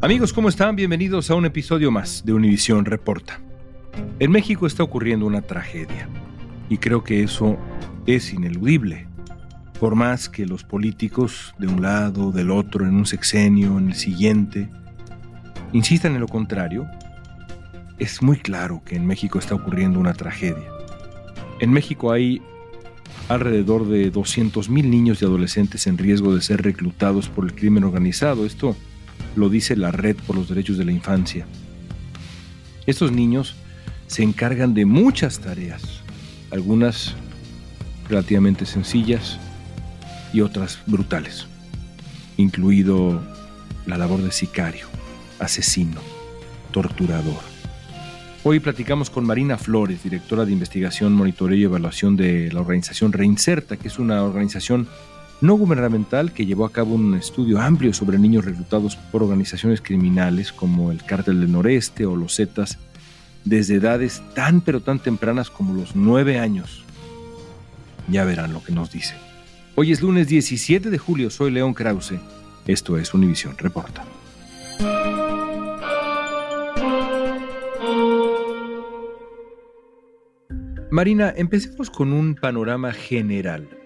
Amigos, ¿cómo están? Bienvenidos a un episodio más de Univisión Reporta. En México está ocurriendo una tragedia y creo que eso es ineludible. Por más que los políticos de un lado, del otro, en un sexenio, en el siguiente, insistan en lo contrario, es muy claro que en México está ocurriendo una tragedia. En México hay alrededor de 200.000 niños y adolescentes en riesgo de ser reclutados por el crimen organizado. Esto lo dice la Red por los Derechos de la Infancia. Estos niños se encargan de muchas tareas, algunas relativamente sencillas y otras brutales, incluido la labor de sicario, asesino, torturador. Hoy platicamos con Marina Flores, directora de investigación, monitoreo y evaluación de la organización Reinserta, que es una organización no gubernamental que llevó a cabo un estudio amplio sobre niños reclutados por organizaciones criminales como el Cártel del Noreste o los Zetas desde edades tan pero tan tempranas como los nueve años. Ya verán lo que nos dice. Hoy es lunes 17 de julio, soy León Krause. Esto es Univisión Reporta. Marina, empecemos con un panorama general.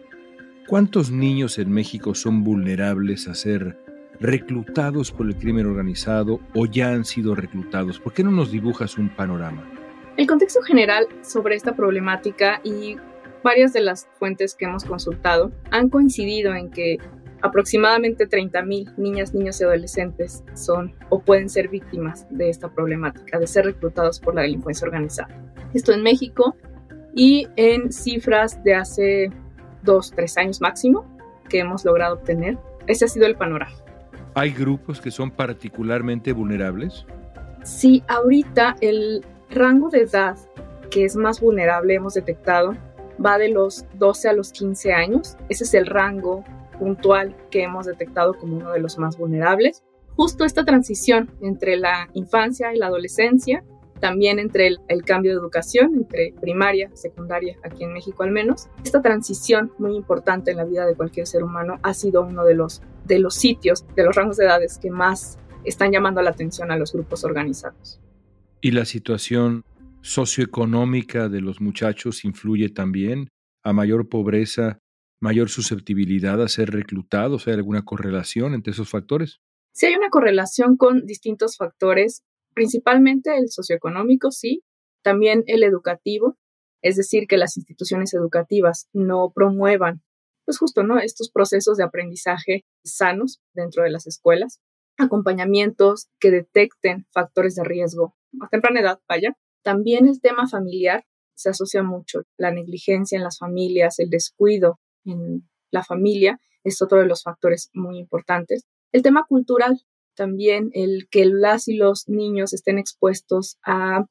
¿Cuántos niños en México son vulnerables a ser reclutados por el crimen organizado o ya han sido reclutados? ¿Por qué no nos dibujas un panorama? El contexto general sobre esta problemática y varias de las fuentes que hemos consultado han coincidido en que aproximadamente 30.000 niñas, niños y adolescentes son o pueden ser víctimas de esta problemática, de ser reclutados por la delincuencia organizada. Esto en México y en cifras de hace dos, tres años máximo que hemos logrado obtener. Ese ha sido el panorama. ¿Hay grupos que son particularmente vulnerables? Sí, ahorita el rango de edad que es más vulnerable hemos detectado va de los 12 a los 15 años. Ese es el rango puntual que hemos detectado como uno de los más vulnerables. Justo esta transición entre la infancia y la adolescencia, también entre el, el cambio de educación, entre primaria, secundaria, aquí en México al menos, esta transición muy importante en la vida de cualquier ser humano ha sido uno de los, de los sitios, de los rangos de edades que más están llamando la atención a los grupos organizados. ¿Y la situación socioeconómica de los muchachos influye también a mayor pobreza, mayor susceptibilidad a ser reclutados? ¿Hay alguna correlación entre esos factores? Sí hay una correlación con distintos factores, principalmente el socioeconómico, sí, también el educativo, es decir, que las instituciones educativas no promuevan, pues justo, ¿no? Estos procesos de aprendizaje sanos dentro de las escuelas, acompañamientos que detecten factores de riesgo a temprana edad, vaya. También el tema familiar se asocia mucho, la negligencia en las familias, el descuido en la familia es otro de los factores muy importantes. El tema cultural, también el que las y los niños estén expuestos a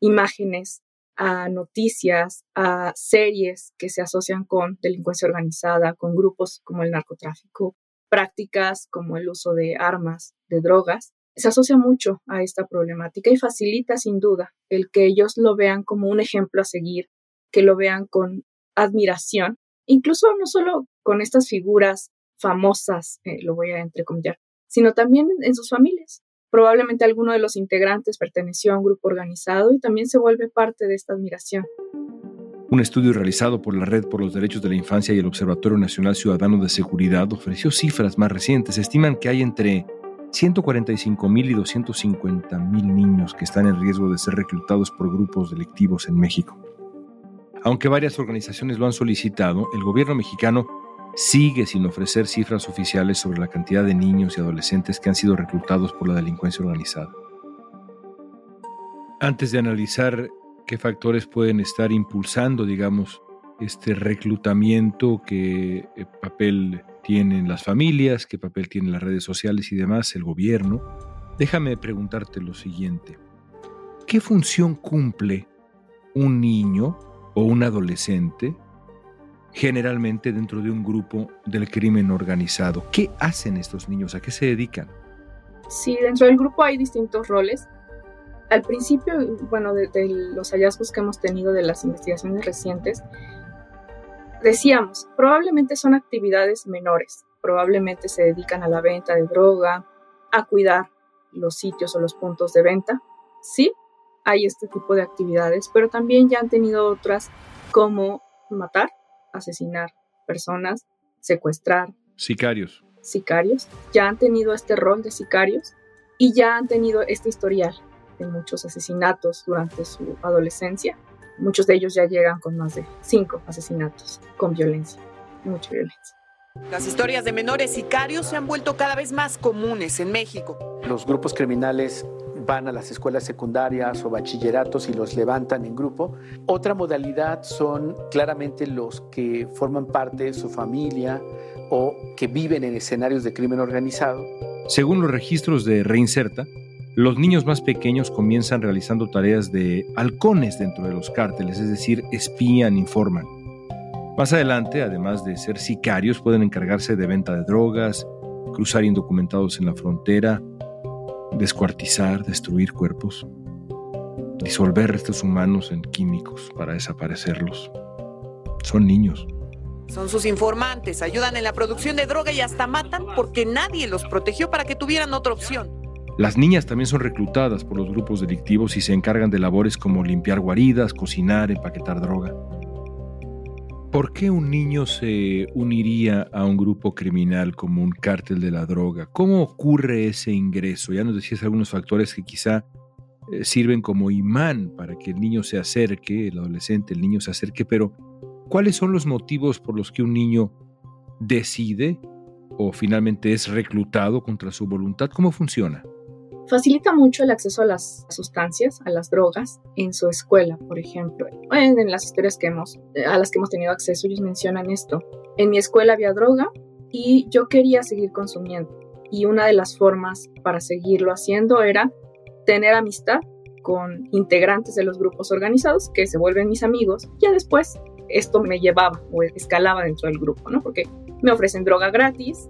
imágenes, a noticias, a series que se asocian con delincuencia organizada, con grupos como el narcotráfico, prácticas como el uso de armas, de drogas, se asocia mucho a esta problemática y facilita sin duda el que ellos lo vean como un ejemplo a seguir, que lo vean con admiración, incluso no solo con estas figuras famosas, eh, lo voy a entrecomillar, sino también en sus familias. Probablemente alguno de los integrantes perteneció a un grupo organizado y también se vuelve parte de esta admiración. Un estudio realizado por la Red por los Derechos de la Infancia y el Observatorio Nacional Ciudadano de Seguridad ofreció cifras más recientes. Estiman que hay entre 145 mil y 250 mil niños que están en riesgo de ser reclutados por grupos delictivos en México. Aunque varias organizaciones lo han solicitado, el gobierno mexicano sigue sin ofrecer cifras oficiales sobre la cantidad de niños y adolescentes que han sido reclutados por la delincuencia organizada. Antes de analizar qué factores pueden estar impulsando, digamos, este reclutamiento, qué eh, papel tienen las familias, qué papel tienen las redes sociales y demás, el gobierno, déjame preguntarte lo siguiente. ¿Qué función cumple un niño o un adolescente generalmente dentro de un grupo del crimen organizado? ¿Qué hacen estos niños? ¿A qué se dedican? Sí, dentro del grupo hay distintos roles. Al principio, bueno, de, los hallazgos que hemos tenido de las investigaciones recientes, decíamos, probablemente son actividades menores, probablemente se dedican a la venta de droga, a cuidar los sitios o los puntos de venta. Sí, hay este tipo de actividades, pero también ya han tenido otras como matar, asesinar personas, secuestrar. Sicarios. Sicarios. Ya han tenido este rol de sicarios y ya han tenido este historial de muchos asesinatos durante su adolescencia. Muchos de ellos ya llegan con más de cinco asesinatos con violencia, mucha violencia. Las historias de menores sicarios se han vuelto cada vez más comunes en México. Los grupos criminales van a las escuelas secundarias o bachilleratos y los levantan en grupo. Otra modalidad son claramente los que forman parte de su familia o que viven en escenarios de crimen organizado. Según los registros de Reinserta, los niños más pequeños comienzan realizando tareas de halcones dentro de los cárteles, es decir, espían, informan. Más adelante, además de ser sicarios, pueden encargarse de venta de drogas, cruzar indocumentados en la frontera, descuartizar, destruir cuerpos, disolver restos humanos en químicos para desaparecerlos. Son niños. Son sus informantes, ayudan en la producción de droga y hasta matan porque nadie los protegió para que tuvieran otra opción. Las niñas también son reclutadas por los grupos delictivos y se encargan de labores como limpiar guaridas, cocinar, empaquetar droga. ¿Por qué un niño se uniría a un grupo criminal como un cártel de la droga? ¿Cómo ocurre ese ingreso? Ya nos decías algunos factores que quizá eh, sirven como imán para que el niño se acerque, el adolescente, el niño se acerque, pero ¿cuáles son los motivos por los que un niño decide o finalmente es reclutado contra su voluntad? ¿Cómo funciona? Facilita mucho el acceso a las sustancias, a las drogas, en su escuela, por ejemplo. En, las historias que hemos, a las que hemos tenido acceso, ellos mencionan esto. En mi escuela había droga y yo quería seguir consumiendo. Y una de las formas para seguirlo haciendo era tener amistad con integrantes de los grupos organizados que se vuelven mis amigos. Ya después esto me llevaba o escalaba dentro del grupo, ¿no? Porque me ofrecen droga gratis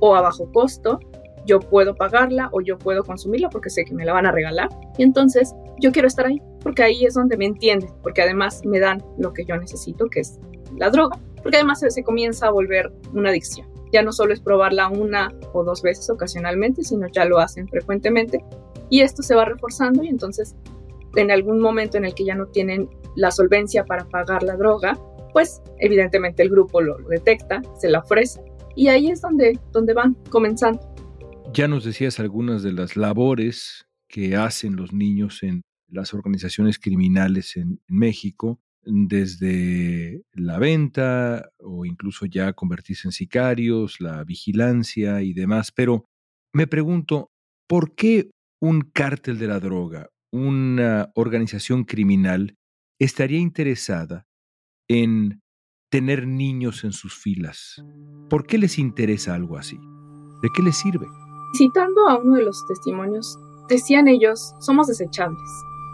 o a bajo costo yo puedo pagarla o yo puedo consumirla porque sé que me la van a regalar. Y entonces yo quiero estar ahí porque ahí es donde me entienden, porque además me dan lo que yo necesito, que es la droga, porque además se, comienza a volver una adicción. Ya no solo es probarla una o dos veces ocasionalmente, sino ya lo hacen frecuentemente. Y esto se va reforzando y entonces en algún momento en el que ya no tienen la solvencia para pagar la droga, pues evidentemente el grupo lo, detecta, se la ofrece y ahí es donde, donde van comenzando. Ya nos decías algunas de las labores que hacen los niños en las organizaciones criminales en, México, desde la venta o incluso ya convertirse en sicarios, la vigilancia y demás. Pero me pregunto, ¿por qué un cártel de la droga, una organización criminal, estaría interesada en tener niños en sus filas? ¿Por qué les interesa algo así? ¿De qué les sirve? Citando a uno de los testimonios, decían ellos, somos desechables.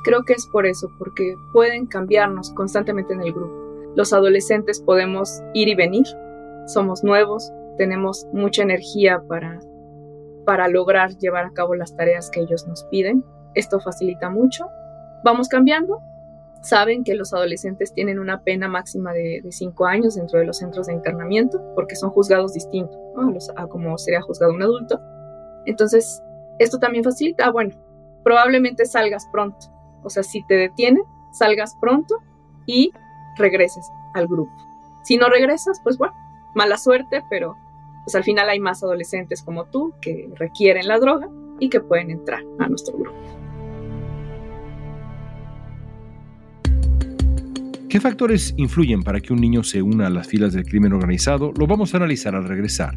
Creo que es por eso, porque pueden cambiarnos constantemente en el grupo. Los adolescentes podemos ir y venir, somos nuevos, tenemos mucha energía para, para lograr llevar a cabo las tareas que ellos nos piden. Esto facilita mucho. Vamos cambiando. Saben que los adolescentes tienen una pena máxima de, cinco años dentro de los centros de internamiento porque son juzgados distintos a como sería juzgado un adulto. Entonces, esto también facilita, bueno, probablemente salgas pronto. O sea, si te detienen, salgas pronto y regreses al grupo. Si no regresas, pues bueno, mala suerte, pero pues al final hay más adolescentes como tú que requieren la droga y que pueden entrar a nuestro grupo. ¿Qué factores influyen para que un niño se una a las filas del crimen organizado? Lo vamos a analizar al regresar.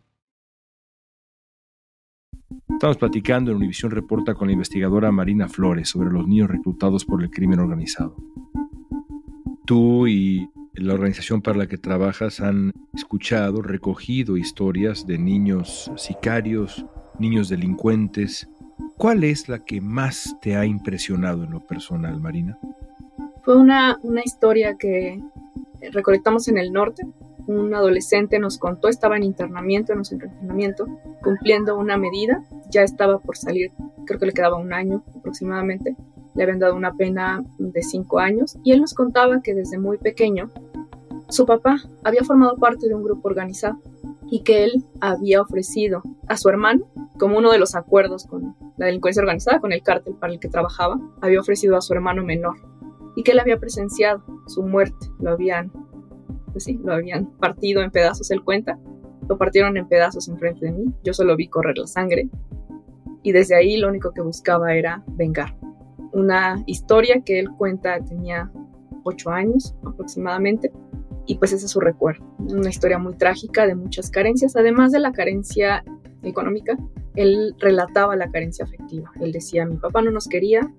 Estamos platicando en Univisión Reporta con la investigadora Marina Flores sobre los niños reclutados por el crimen organizado. Tú y la organización para la que trabajas han escuchado, recogido historias de niños sicarios, niños delincuentes. ¿Cuál es la que más te ha impresionado en lo personal, Marina? Fue una, una historia que recolectamos en el norte. Un adolescente nos contó, estaba en internamiento, en nuestro internamiento, cumpliendo una medida, ya estaba por salir, creo que le quedaba un año aproximadamente, le habían dado una pena de cinco años y él nos contaba que desde muy pequeño su papá había formado parte de un grupo organizado y que él había ofrecido a su hermano, como uno de los acuerdos con la delincuencia organizada, con el cártel para el que trabajaba, había ofrecido a su hermano menor y que él había presenciado su muerte, lo habían, pues sí, lo habían partido en pedazos, él cuenta, lo partieron en pedazos enfrente de mí, yo solo vi correr la sangre y desde ahí lo único que buscaba era vengar. Una historia que él cuenta tenía ocho años aproximadamente y pues ese es su recuerdo. Una historia muy trágica de muchas carencias, además de la carencia económica, él relataba la carencia afectiva. Él decía, mi papá no nos quería,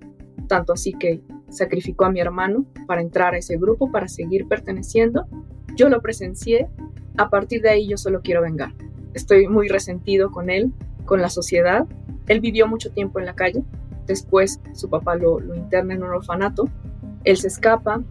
tanto así que sacrificó a mi hermano para entrar a ese grupo, para seguir perteneciendo. Yo lo presencié, a partir de ahí yo solo quiero vengar. Estoy muy resentido con él, con la sociedad. Él vivió mucho tiempo en la calle, después su papá lo, interna en un orfanato, él se escapa,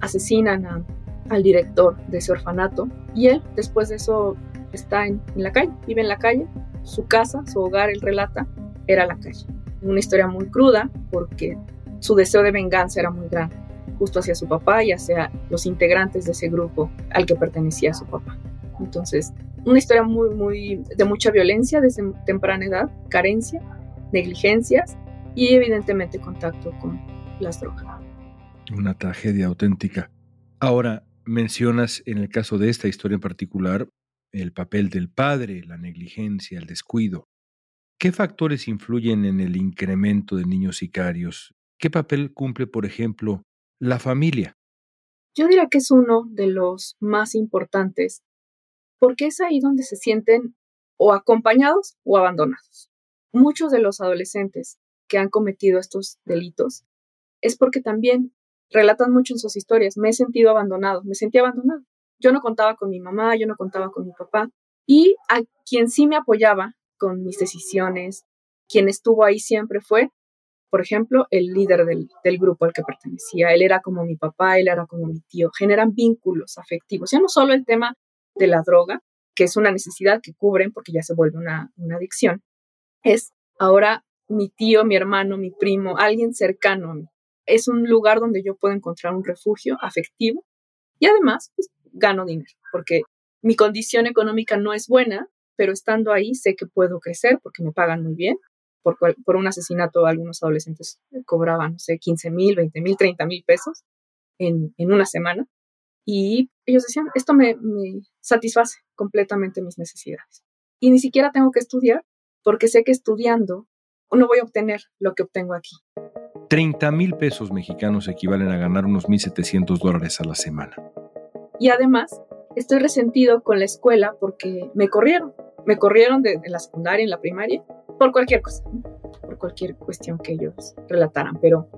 asesinan al director de ese orfanato y él después de eso está en, en, la calle, vive en la calle, su casa, su hogar, él relata, era la calle. Una historia muy cruda porque su deseo de venganza era muy grande, justo hacia su papá y hacia los integrantes de ese grupo al que pertenecía su papá. Entonces, una historia muy, muy de mucha violencia desde temprana edad, carencia, negligencias y evidentemente contacto con las drogas. Una tragedia auténtica. Ahora, mencionas en el caso de esta historia en particular el papel del padre, la negligencia, el descuido. ¿Qué factores influyen en el incremento de niños sicarios? ¿Qué papel cumple, por ejemplo, la familia? Yo diría que es uno de los más importantes, porque es ahí donde se sienten o acompañados o abandonados. Muchos de los adolescentes que han cometido estos delitos es porque también relatan mucho en sus historias, me he sentido abandonado, me sentí abandonado. Yo no contaba con mi mamá, yo no contaba con mi papá, y a quien sí me apoyaba con mis decisiones, quien estuvo ahí siempre fue, por ejemplo, el líder del, del, grupo al que pertenecía. Él era como mi papá, él era como mi tío. Generan vínculos afectivos. Ya no solo el tema de la droga, que es una necesidad que cubren porque ya se vuelve una, una adicción, es ahora mi tío, mi hermano, mi primo, alguien cercano a mí es un lugar donde yo puedo encontrar un refugio afectivo y además pues, gano dinero, porque mi condición económica no es buena, pero estando ahí sé que puedo crecer porque me pagan muy bien por, por un asesinato algunos adolescentes cobraban, no sé, 15 mil, 20 mil, 30 mil pesos en, en, una semana. Y ellos decían, esto me, me satisface completamente mis necesidades. Y ni siquiera tengo que estudiar porque sé que estudiando no voy a obtener lo que obtengo aquí. 30 mil pesos mexicanos equivalen a ganar unos 1.700 dólares a la semana. Y además, estoy resentido con la escuela porque me corrieron. Me corrieron de, de la secundaria, en la primaria, por cualquier cosa, por cualquier cuestión que ellos relataran. Pero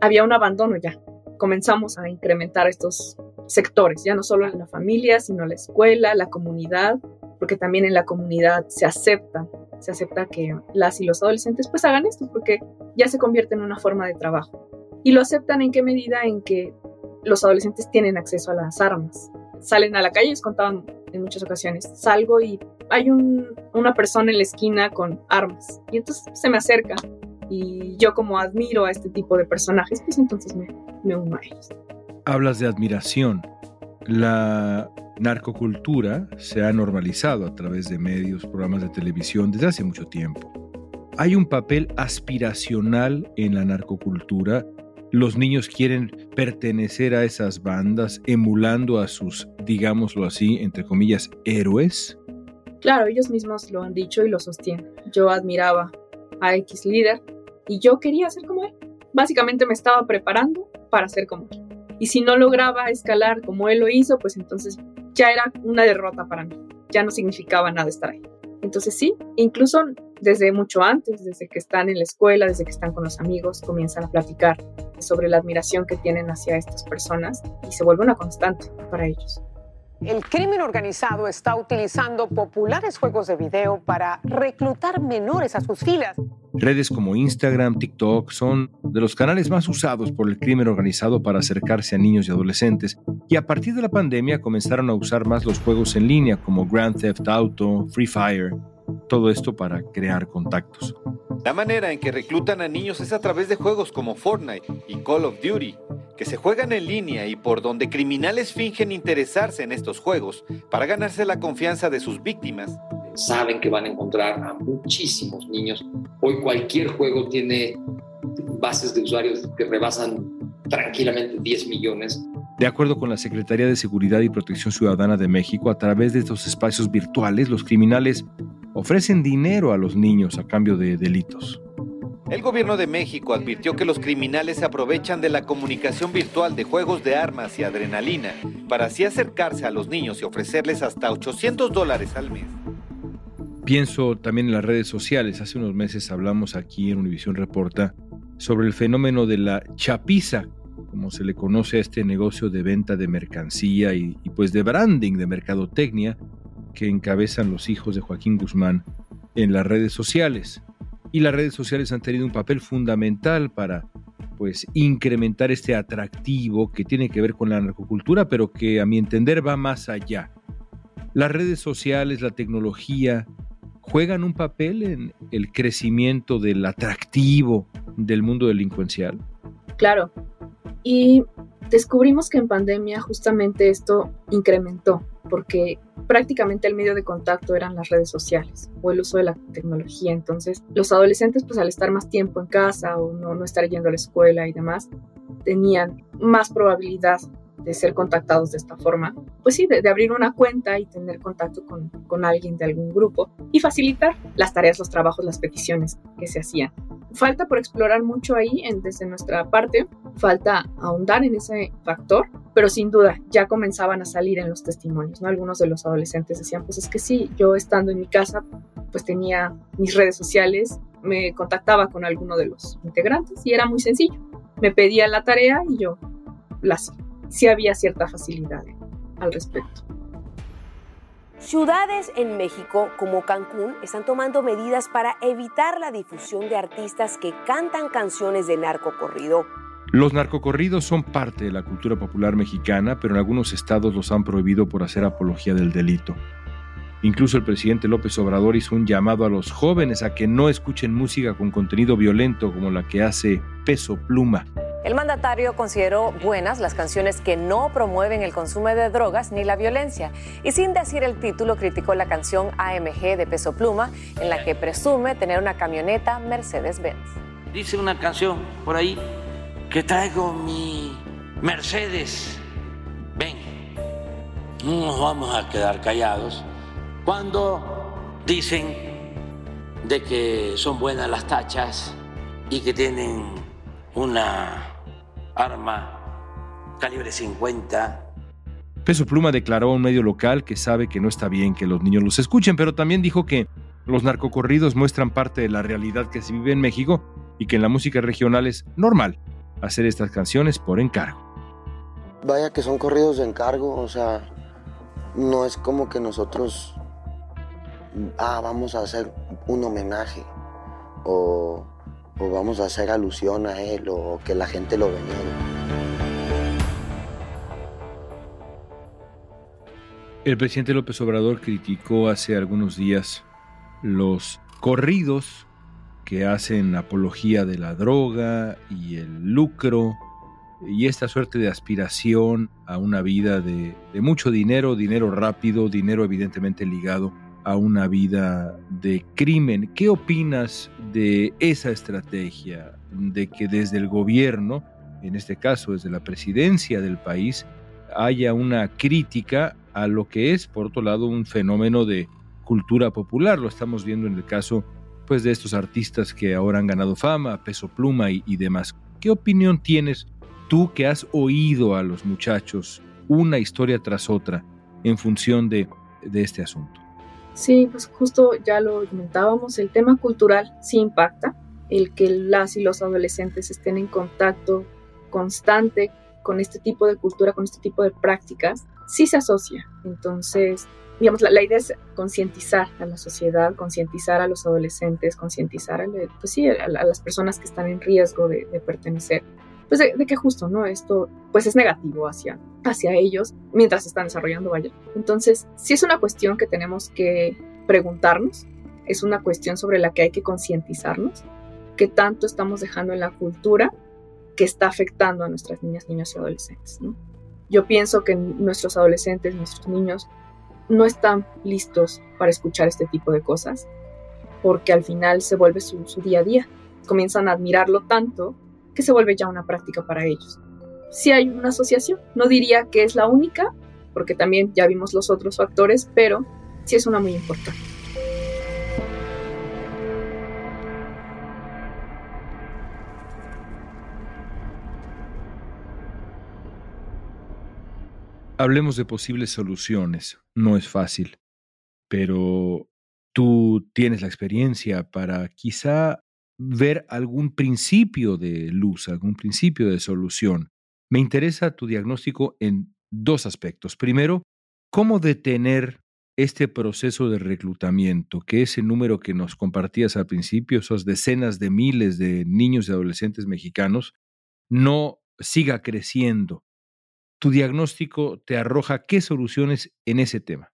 había un abandono ya. Comenzamos a incrementar estos sectores, ya no solo en la familia, sino la escuela, la comunidad, porque también en la comunidad se acepta, se acepta que las y los adolescentes pues hagan esto, porque ya se convierte en una forma de trabajo. Y lo aceptan en qué medida en que los adolescentes tienen acceso a las armas. Salen a la calle, les contaban en muchas ocasiones, salgo y hay una persona en la esquina con armas. Y entonces se me acerca. Y yo como admiro a este tipo de personajes, pues entonces me, me uno a ellos. Hablas de admiración. La narcocultura se ha normalizado a través de medios, programas de televisión desde hace mucho tiempo. Hay un papel aspiracional en la narcocultura. Los niños quieren pertenecer a esas bandas emulando a sus, digámoslo así, entre comillas, héroes. Claro, ellos mismos lo han dicho y lo sostienen. Yo admiraba a X líder y yo quería ser como él. Básicamente me estaba preparando para ser como él. Y si no lograba escalar como él lo hizo, pues entonces ya era una derrota para mí, ya no significaba nada estar ahí. Entonces sí, incluso desde mucho antes, desde que están en la escuela, desde que están con los amigos, comienzan a platicar sobre la admiración que tienen hacia estas personas y se vuelve una constante para ellos. El crimen organizado está utilizando populares juegos de video para reclutar menores a sus filas. Redes como Instagram, TikTok son de los canales más usados por el crimen organizado para acercarse a niños y adolescentes, y a partir de la pandemia comenzaron a usar más los juegos en línea como Grand Theft Auto, Free Fire, todo esto para crear contactos. La manera en que reclutan a niños es a través de juegos como Fortnite y Call of Duty, que se juegan en línea y por donde criminales fingen interesarse en estos juegos para ganarse la confianza de sus víctimas. Saben que van a encontrar a muchísimos niños. Hoy cualquier juego tiene bases de usuarios que rebasan tranquilamente 10 millones. De acuerdo con la Secretaría de Seguridad y Protección Ciudadana de México, a través de estos espacios virtuales, los criminales ofrecen dinero a los niños a cambio de delitos. El gobierno de México advirtió que los criminales se aprovechan de la comunicación virtual de juegos de armas y adrenalina para así acercarse a los niños y ofrecerles hasta 800 dólares al mes. Pienso también en las redes sociales. Hace unos meses hablamos aquí en Univisión Reporta sobre el fenómeno de la chapiza, como se le conoce a este negocio de venta de mercancía y, y pues de branding, de mercadotecnia, que encabezan los hijos de Joaquín Guzmán en las redes sociales y las redes sociales han tenido un papel fundamental para pues incrementar este atractivo que tiene que ver con la narcocultura, pero que a mi entender va más allá. Las redes sociales, la tecnología, juegan un papel en el crecimiento del atractivo del mundo delincuencial. Claro. Y descubrimos que en pandemia justamente esto incrementó, porque prácticamente el medio de contacto eran las redes sociales o el uso de la tecnología. Entonces, los adolescentes, pues al estar más tiempo en casa o no, no estar yendo a la escuela y demás, tenían más probabilidad de ser contactados de esta forma, pues sí, de, abrir una cuenta y tener contacto con, con, alguien de algún grupo y facilitar las tareas, los trabajos, las peticiones que se hacían. Falta por explorar mucho ahí desde nuestra parte, falta ahondar en ese factor, pero sin duda ya comenzaban a salir en los testimonios, ¿no? Algunos de los adolescentes decían, pues es que sí, yo estando en mi casa, pues tenía mis redes sociales, me contactaba con alguno de los integrantes y era muy sencillo. Me pedía la tarea y yo la hacía sí había cierta facilidad al respecto. Ciudades en México, como Cancún, están tomando medidas para evitar la difusión de artistas que cantan canciones de narcocorrido. Los narcocorridos son parte de la cultura popular mexicana, pero en algunos estados los han prohibido por hacer apología del delito. Incluso el presidente López Obrador hizo un llamado a los jóvenes a que no escuchen música con contenido violento como la que hace Peso Pluma El mandatario consideró buenas las canciones que no promueven el consumo de drogas ni la violencia y sin decir el título criticó la canción AMG de Peso Pluma en la que presume tener una camioneta Mercedes-Benz. Dice una canción por ahí que traigo mi Mercedes. Ven, no nos vamos a quedar callados cuando dicen de que son buenas las tachas y que tienen una arma calibre 50. Peso Pluma declaró a un medio local que sabe que no está bien que los niños los escuchen, pero también dijo que los narcocorridos muestran parte de la realidad que se vive en México y que en la música regional es normal hacer estas canciones por encargo. Vaya que son corridos de encargo, o sea, no es como que nosotros, ah, vamos a hacer un homenaje o o vamos a hacer alusión a él o que la gente lo venere. El presidente López Obrador criticó hace algunos días los corridos que hacen apología de la droga y el lucro y esta suerte de aspiración a una vida de mucho dinero, dinero rápido, dinero evidentemente ligado a una vida de crimen. ¿Qué opinas de esa estrategia? De que desde el gobierno, en este caso desde la presidencia del país, haya una crítica a lo que es, por otro lado, un fenómeno de cultura popular. Lo estamos viendo en el caso pues, de estos artistas que ahora han ganado fama, peso pluma y, demás. ¿Qué opinión tienes tú que has oído a los muchachos una historia tras otra en función de este asunto? Sí, pues justo ya lo comentábamos, el tema cultural sí impacta, el que las y los adolescentes estén en contacto constante con este tipo de cultura, con este tipo de prácticas, sí se asocia. Entonces, digamos, la, idea es concientizar a la sociedad, concientizar a los adolescentes, concientizar a, pues sí, a, las personas que están en riesgo de, de pertenecer pues de, que justo, ¿no? Esto pues es negativo hacia, hacia ellos mientras están desarrollando, vaya. Entonces, sí es una cuestión que tenemos que preguntarnos, es una cuestión sobre la que hay que concientizarnos, qué tanto estamos dejando en la cultura que está afectando a nuestras niñas, niños y adolescentes, ¿no? Yo pienso que nuestros adolescentes, nuestros niños, no están listos para escuchar este tipo de cosas, porque al final se vuelve su, su día a día. Comienzan a admirarlo tanto que se vuelve ya una práctica para ellos. Si hay una asociación, no diría que es la única, porque también ya vimos los otros factores, pero sí es una muy importante. Hablemos de posibles soluciones. No es fácil, pero tú tienes la experiencia para quizá ver algún principio de luz, algún principio de solución. Me interesa tu diagnóstico en dos aspectos. Primero, cómo detener este proceso de reclutamiento, que ese número que nos compartías al principio, esas decenas de miles de niños y adolescentes mexicanos, no siga creciendo. Tu diagnóstico te arroja qué soluciones en ese tema.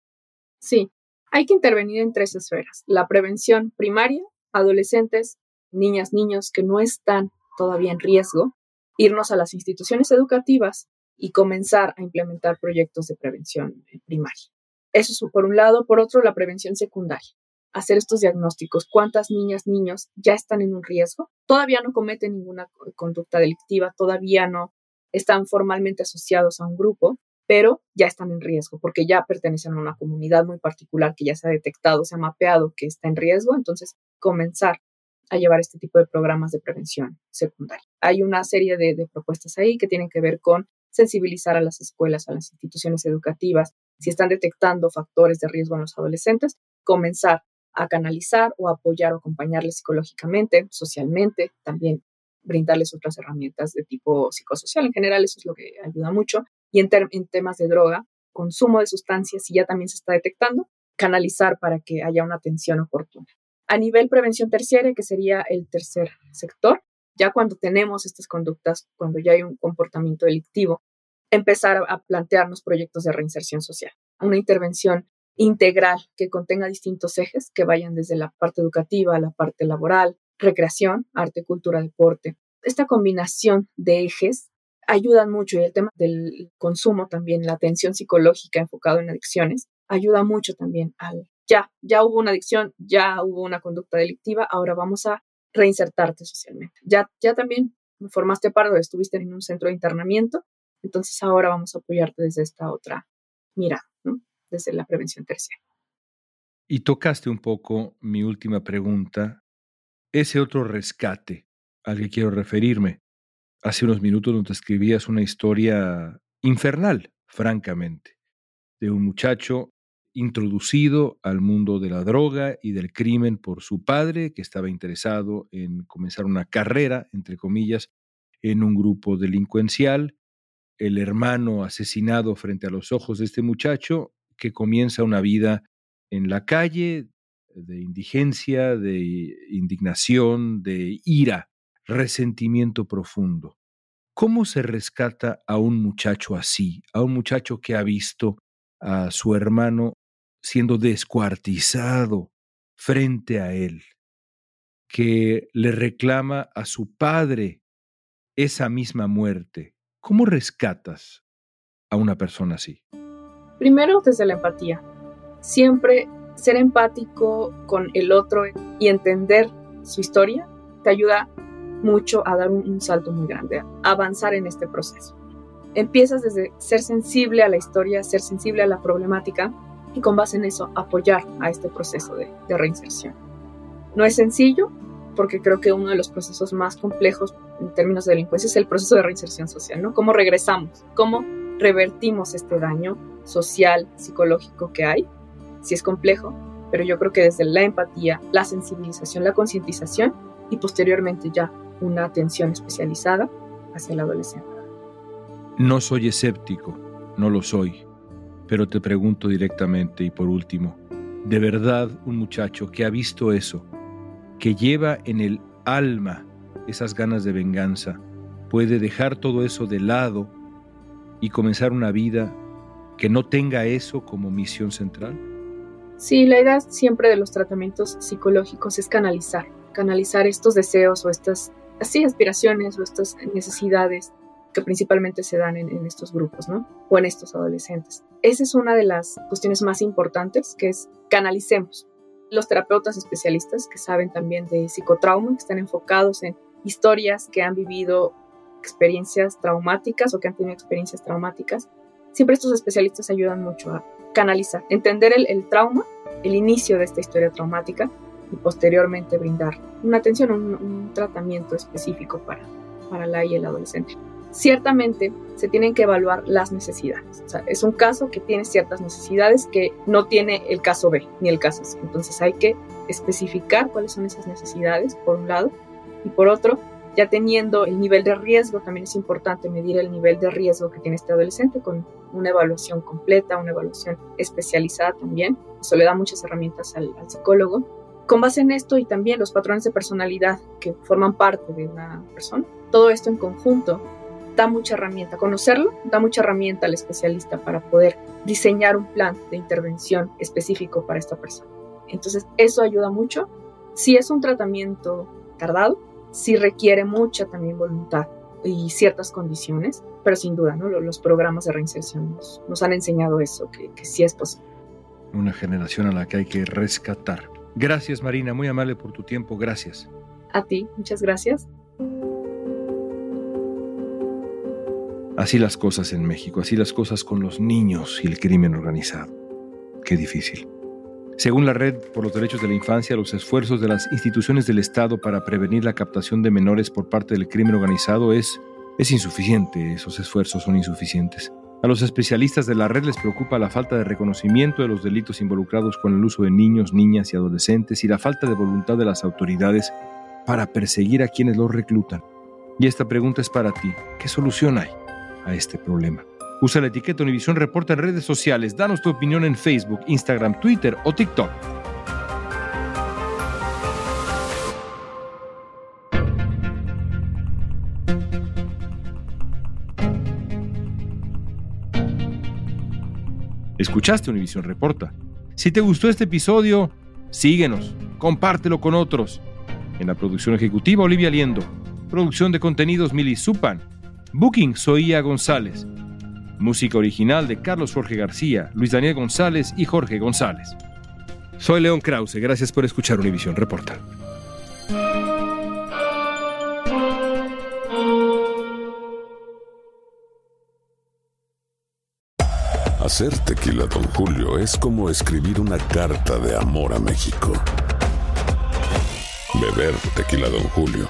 Sí, hay que intervenir en tres esferas. La prevención primaria, adolescentes, niñas, niños que no están todavía en riesgo, irnos a las instituciones educativas y comenzar a implementar proyectos de prevención primaria. Eso es por un lado. Por otro, la prevención secundaria. Hacer estos diagnósticos. ¿Cuántas niñas, niños ya están en un riesgo? Todavía no cometen ninguna conducta delictiva, todavía no están formalmente asociados a un grupo, pero ya están en riesgo porque ya pertenecen a una comunidad muy particular que ya se ha detectado, se ha mapeado que está en riesgo. Entonces, comenzar a llevar este tipo de programas de prevención secundaria. Hay una serie de, propuestas ahí que tienen que ver con sensibilizar a las escuelas, a las instituciones educativas, si están detectando factores de riesgo en los adolescentes, comenzar a canalizar o apoyar o acompañarles psicológicamente, socialmente, también brindarles otras herramientas de tipo psicosocial. En general, eso es lo que ayuda mucho. Y en, en temas de droga, consumo de sustancias, si ya también se está detectando, canalizar para que haya una atención oportuna. A nivel prevención terciaria, que sería el tercer sector, ya cuando tenemos estas conductas, cuando ya hay un comportamiento delictivo, empezar a plantearnos proyectos de reinserción social. Una intervención integral que contenga distintos ejes que vayan desde la parte educativa a la parte laboral, recreación, arte, cultura, deporte, esta combinación de ejes ayudan mucho y el tema del consumo también, la atención psicológica enfocada en adicciones, ayuda mucho también al, ya, ya hubo una adicción, ya hubo una conducta delictiva, ahora vamos a reinsertarte socialmente. Ya, ya también formaste parte, estuviste en un centro de internamiento, entonces ahora vamos a apoyarte desde esta otra mira, desde la prevención terciaria. Y tocaste un poco mi última pregunta, ese otro rescate al que quiero referirme. Hace unos minutos nos escribías una historia infernal, francamente, de un muchacho introducido al mundo de la droga y del crimen por su padre, que estaba interesado en comenzar una carrera, entre comillas, en un grupo delincuencial, el hermano asesinado frente a los ojos de este muchacho, que comienza una vida en la calle de indigencia, de indignación, de ira, resentimiento profundo. ¿Cómo se rescata a un muchacho así, a un muchacho que ha visto a su hermano siendo descuartizado frente a él, que le reclama a su padre esa misma muerte? ¿Cómo rescatas a una persona así? Primero desde la empatía. Siempre ser empático con el otro y entender su historia te ayuda mucho a dar un, salto muy grande, a avanzar en este proceso. Empiezas desde ser sensible a la historia, ser sensible a la problemática y con base en eso apoyar a este proceso de, de reinserción. No es sencillo porque creo que uno de los procesos más complejos en términos de delincuencia es el proceso de reinserción social, ¿no? ¿Cómo regresamos? ¿Cómo revertimos este daño social, psicológico que hay? Si es complejo, pero yo creo que desde la empatía, la sensibilización, la concientización y posteriormente ya una atención especializada hacia el adolescente. No soy escéptico, no lo soy, pero te pregunto directamente y por último, ¿de verdad un muchacho que ha visto eso, que lleva en el alma esas ganas de venganza, puede dejar todo eso de lado y comenzar una vida que no tenga eso como misión central? Sí, la idea siempre de los tratamientos psicológicos es canalizar, canalizar estos deseos o estas aspiraciones o estas necesidades que principalmente se dan en, estos grupos, ¿no? O en estos adolescentes. Esa es una de las cuestiones más importantes, que es canalicemos. Los terapeutas especialistas que saben también de psicotrauma, que están enfocados en historias que han vivido experiencias traumáticas o que han tenido experiencias traumáticas, siempre estos especialistas ayudan mucho a canalizar, entender el, trauma, el inicio de esta historia traumática y posteriormente brindar una atención, un, un tratamiento específico para, para la y el adolescente. Ciertamente se tienen que evaluar las necesidades. Es un caso que tiene ciertas necesidades que no tiene el caso B ni el caso C. Entonces hay que especificar cuáles son esas necesidades, por un lado, y por otro, ya teniendo el nivel de riesgo, también es importante medir el nivel de riesgo que tiene este adolescente con una evaluación completa, una evaluación especializada también. Eso le da muchas herramientas al, psicólogo. Con base en esto y también los patrones de personalidad que forman parte de una persona, todo esto en conjunto da mucha herramienta. Conocerlo da mucha herramienta al especialista para poder diseñar un plan de intervención específico para esta persona. Entonces, eso ayuda mucho. Si es un tratamiento tardado, sí requiere mucha también voluntad y ciertas condiciones, pero sin duda, ¿no? Los programas de reinserción nos, han enseñado eso, que, que sí es posible. Una generación a la que hay que rescatar. Gracias, Marina, muy amable por tu tiempo, gracias. A ti, muchas gracias. Así las cosas en México, así las cosas con los niños y el crimen organizado. Qué difícil. Según la Red por los Derechos de la Infancia, los esfuerzos de las instituciones del Estado para prevenir la captación de menores por parte del crimen organizado es, es insuficiente, esos esfuerzos son insuficientes. A los especialistas de la red les preocupa la falta de reconocimiento de los delitos involucrados con el uso de niños, niñas y adolescentes y la falta de voluntad de las autoridades para perseguir a quienes los reclutan. Y esta pregunta es para ti. ¿Qué solución hay a este problema? Usa la etiqueta Univisión Reporta en redes sociales. Danos tu opinión en Facebook, Instagram, Twitter o TikTok. Escuchaste Univisión Reporta. Si te gustó este episodio, síguenos, compártelo con otros. En la producción ejecutiva, Olivia Liendo. Producción de contenidos Mili Supan. Booking Soía González. Música original de Carlos Jorge García, Luis Daniel González y Jorge González. Soy León Krause, gracias por escuchar Univisión Reporta. Hacer tequila, Don Julio, es como escribir una carta de amor a México. Beber tequila, Don Julio,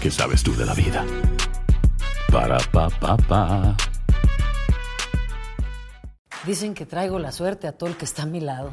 ¿qué sabes tú de la vida? Para, pa, pa, pa. Dicen que traigo la suerte a todo el que está a mi lado.